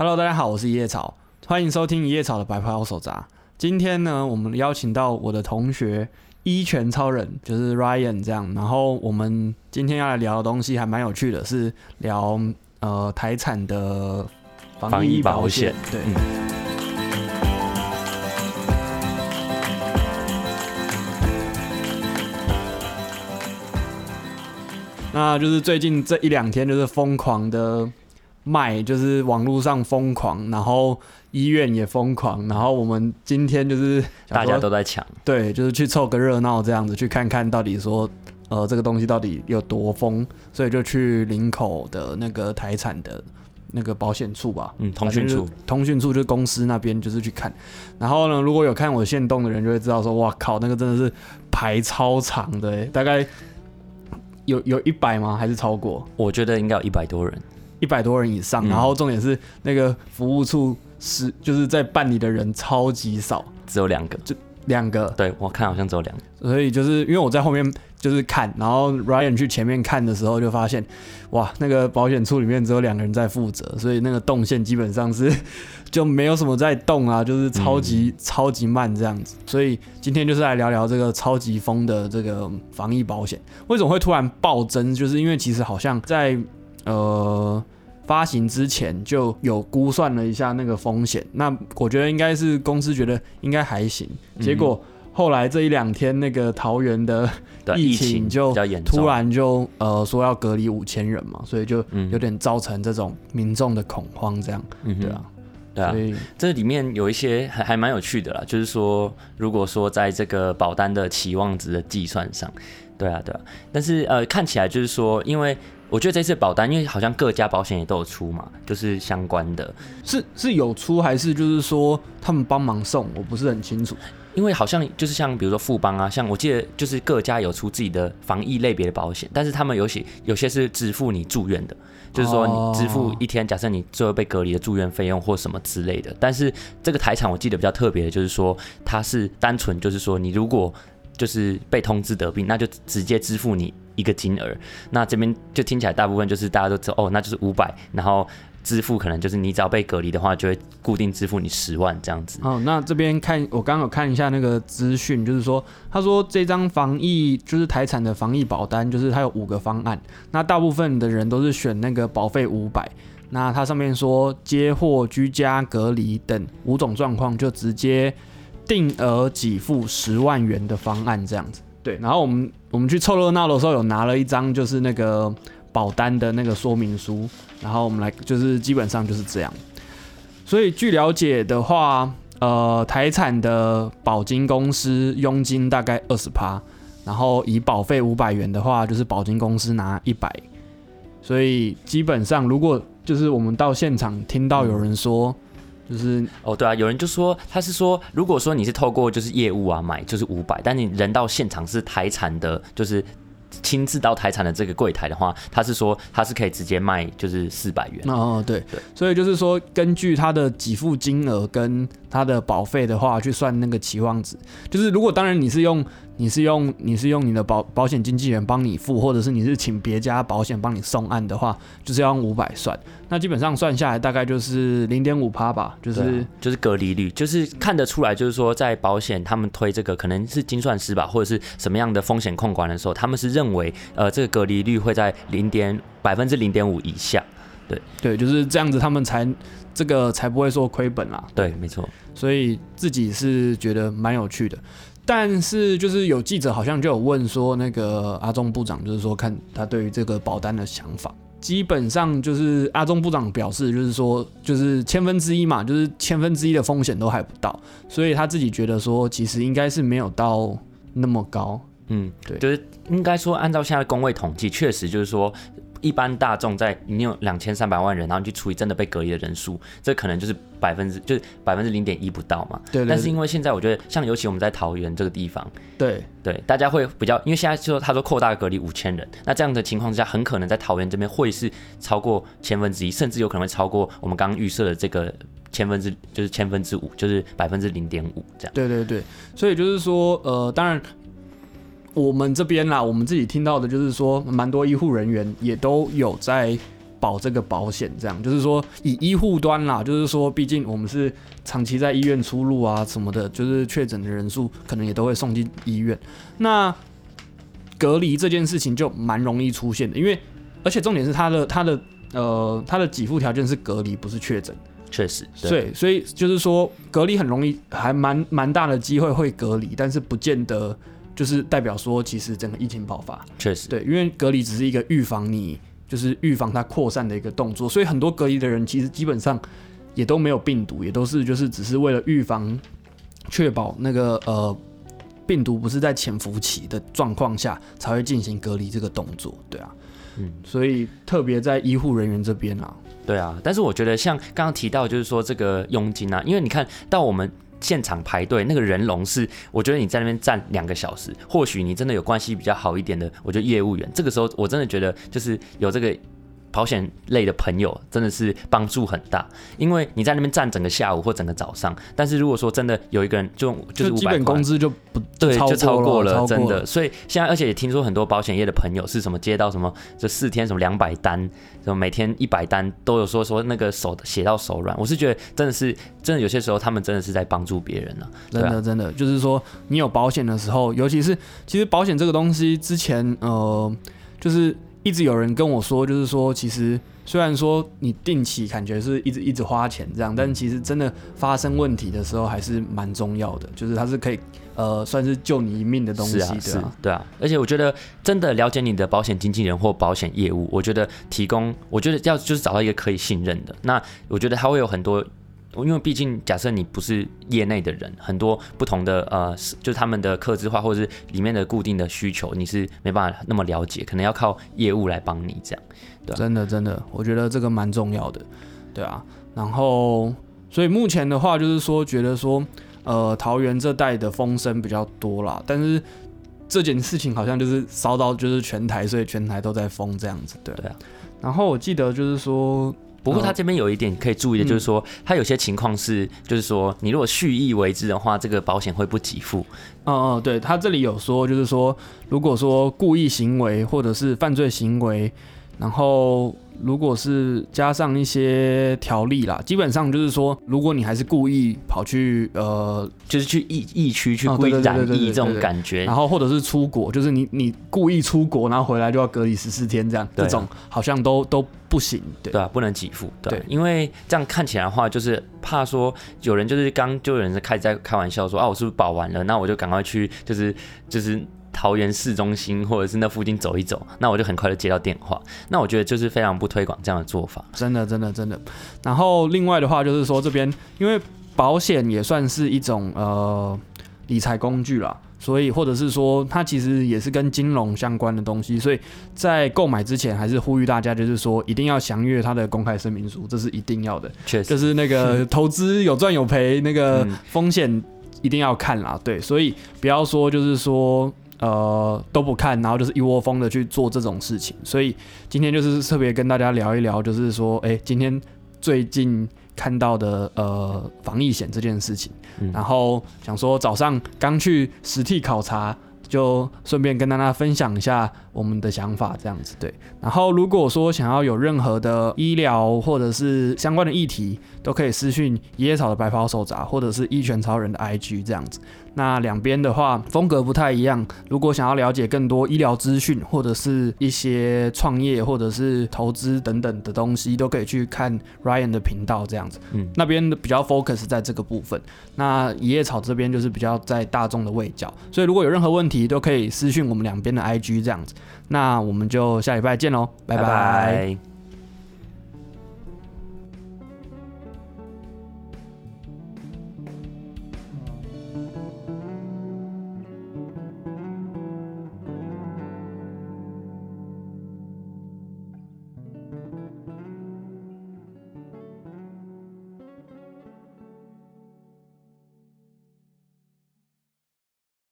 Hello，大家好，我是一叶草，欢迎收听一叶草的白袍手札。今天呢，我们邀请到我的同学一拳超人，就是 Ryan 这样。然后我们今天要来聊的东西还蛮有趣的，是聊呃台产的防疫保险。对。那就是最近这一两天，就是疯狂的卖，就是网络上疯狂，然后医院也疯狂，然后我们今天就是大家都在抢，对，就是去凑个热闹这样子，去看看到底说，呃，这个东西到底有多疯，所以就去林口的那个台产的那个保险处吧，嗯，通讯处，通讯处就是公司那边就是去看，然后呢，如果有看我线动的人就会知道说，哇靠，那个真的是排超长的，大概。有有一百吗？还是超过？我觉得应该有一百多人，一百多人以上。然后重点是那个服务处是就是在办理的人超级少，只有两个，就两个。对我看好像只有两个。所以就是因为我在后面就是看，然后 Ryan 去前面看的时候就发现，哇，那个保险处里面只有两个人在负责，所以那个动线基本上是 就没有什么在动啊，就是超级超级慢这样子。所以今天就是来聊聊这个超级疯的这个防疫保险，为什么会突然暴增？就是因为其实好像在呃发行之前就有估算了一下那个风险，那我觉得应该是公司觉得应该还行，结果。后来这一两天，那个桃园的 疫情就突然就呃说要隔离五千人嘛，所以就有点造成这种民众的恐慌，这样，对啊，对啊，这里面有一些还还蛮有趣的啦，就是说，如果说在这个保单的期望值的计算上，对啊，对啊，但是呃看起来就是说，因为我觉得这次保单，因为好像各家保险也都有出嘛，就是相关的，是是有出还是就是说他们帮忙送，我不是很清楚。因为好像就是像比如说富邦啊，像我记得就是各家有出自己的防疫类别的保险，但是他们有些有些是支付你住院的，就是说你支付一天，假设你最后被隔离的住院费用或什么之类的。但是这个台产我记得比较特别的就是说，它是单纯就是说你如果就是被通知得病，那就直接支付你一个金额。那这边就听起来大部分就是大家都知道哦，那就是五百，然后。支付可能就是你只要被隔离的话，就会固定支付你十万这样子。哦，那这边看我刚刚有看一下那个资讯，就是说他说这张防疫就是台产的防疫保单，就是它有五个方案。那大部分的人都是选那个保费五百。那它上面说接货居家隔离等五种状况，就直接定额给付十万元的方案这样子。对，然后我们我们去凑热闹的时候，有拿了一张就是那个。保单的那个说明书，然后我们来就是基本上就是这样。所以据了解的话，呃，台产的保金公司佣金大概二十趴，然后以保费五百元的话，就是保金公司拿一百。所以基本上，如果就是我们到现场听到有人说，就是哦对啊，有人就说他是说，如果说你是透过就是业务啊买就是五百，但你人到现场是台产的，就是。亲自到台产的这个柜台的话，他是说他是可以直接卖，就是四百元。哦，对对，所以就是说根据他的给付金额跟他的保费的话，去算那个期望值。就是如果当然你是用。你是用你是用你的保保险经纪人帮你付，或者是你是请别家保险帮你送案的话，就是要用五百算。那基本上算下来大概就是零点五趴吧，就是就是隔离率，就是看得出来，就是说在保险他们推这个可能是精算师吧，或者是什么样的风险控管的时候，他们是认为呃这个隔离率会在零点百分之零点五以下。对对，就是这样子，他们才这个才不会说亏本啦。对，没错。所以自己是觉得蛮有趣的。但是就是有记者好像就有问说，那个阿中部长就是说看他对于这个保单的想法，基本上就是阿中部长表示就是说就是千分之一嘛，就是千分之一的风险都还不到，所以他自己觉得说其实应该是没有到那么高，嗯，对，就是应该说按照现在工位统计，确实就是说。一般大众在你有两千三百万人，然后去除以真的被隔离的人数，这可能就是百分之就是百分之零点一不到嘛。对。但是因为现在我觉得，像尤其我们在桃园这个地方，对对，大家会比较，因为现在说他说扩大隔离五千人，那这样的情况之下，很可能在桃园这边会是超过千分之一，甚至有可能会超过我们刚刚预设的这个千分之就是千分之五，就是百分之零点五这样。对对对，所以就是说，呃，当然。我们这边啦，我们自己听到的就是说，蛮多医护人员也都有在保这个保险，这样就是说以医护端啦，就是说毕竟我们是长期在医院出入啊什么的，就是确诊的人数可能也都会送进医院。那隔离这件事情就蛮容易出现的，因为而且重点是他的他的呃他的给付条件是隔离，不是确诊。确实，对，所以就是说隔离很容易，还蛮蛮大的机会会隔离，但是不见得就是代表说其实整个疫情爆发。确实，对，因为隔离只是一个预防你就是预防它扩散的一个动作，所以很多隔离的人其实基本上也都没有病毒，也都是就是只是为了预防，确保那个呃病毒不是在潜伏期的状况下才会进行隔离这个动作，对啊，嗯，所以特别在医护人员这边啊。对啊，但是我觉得像刚刚提到，就是说这个佣金啊，因为你看到我们现场排队那个人龙是，我觉得你在那边站两个小时，或许你真的有关系比较好一点的，我觉得业务员这个时候我真的觉得就是有这个。保险类的朋友真的是帮助很大，因为你在那边站整个下午或整个早上，但是如果说真的有一个人就就是基本工资就不对，就超过了，真的。所以现在而且也听说很多保险业的朋友是什么接到什么这四天什么两百单，什么每天一百单都有说说那个手写到手软。我是觉得真的是真的有些时候他们真的是在帮助别人了，真的真的就是说你有保险的时候，尤其是其实保险这个东西之前呃就是。一直有人跟我说，就是说，其实虽然说你定期感觉是一直一直花钱这样，但其实真的发生问题的时候还是蛮重要的，就是它是可以呃算是救你一命的东西，对啊，对啊。而且我觉得真的了解你的保险经纪人或保险业务，我觉得提供，我觉得要就是找到一个可以信任的，那我觉得他会有很多。因为毕竟，假设你不是业内的人，很多不同的呃，就是他们的客制化或者是里面的固定的需求，你是没办法那么了解，可能要靠业务来帮你这样。对，真的真的，我觉得这个蛮重要的，对啊。然后，所以目前的话，就是说觉得说，呃，桃园这带的风声比较多啦，但是这件事情好像就是烧到就是全台，所以全台都在封这样子，对对啊。然后我记得就是说。不过他这边有一点可以注意的，就是说他有些情况是，就是说你如果蓄意为之的话，这个保险会不给付。嗯哦，对他这里有说，就是说如果说故意行为或者是犯罪行为，然后。如果是加上一些条例啦，基本上就是说，如果你还是故意跑去呃，就是去疫疫区去故意染疫这种感觉，然后或者是出国，就是你你故意出国，然后回来就要隔离十四天这样，这种好像都都不行，对。对啊，不能给付，对，因为这样看起来的话，就是怕说有人就是刚就有人开始在开玩笑说啊，我是不是保完了，那我就赶快去，就是就是。桃园市中心或者是那附近走一走，那我就很快就接到电话。那我觉得就是非常不推广这样的做法，真的真的真的。然后另外的话就是说，这边因为保险也算是一种呃理财工具啦，所以或者是说它其实也是跟金融相关的东西，所以在购买之前还是呼吁大家就是说一定要详阅它的公开声明书，这是一定要的。确实，就是那个 投资有赚有赔，那个风险一定要看啦。对，所以不要说就是说。呃，都不看，然后就是一窝蜂的去做这种事情，所以今天就是特别跟大家聊一聊，就是说，哎，今天最近看到的呃防疫险这件事情，然后想说早上刚去实地考察。就顺便跟大家分享一下我们的想法，这样子对。然后如果说想要有任何的医疗或者是相关的议题，都可以私讯野草的白袍手札，或者是一拳超人的 IG 这样子。那两边的话风格不太一样。如果想要了解更多医疗资讯，或者是一些创业或者是投资等等的东西，都可以去看 Ryan 的频道这样子。嗯，那边的比较 focus 在这个部分。那野草这边就是比较在大众的位角。所以如果有任何问题，都可以私讯我们两边的 IG 这样子，那我们就下礼拜见喽，拜拜。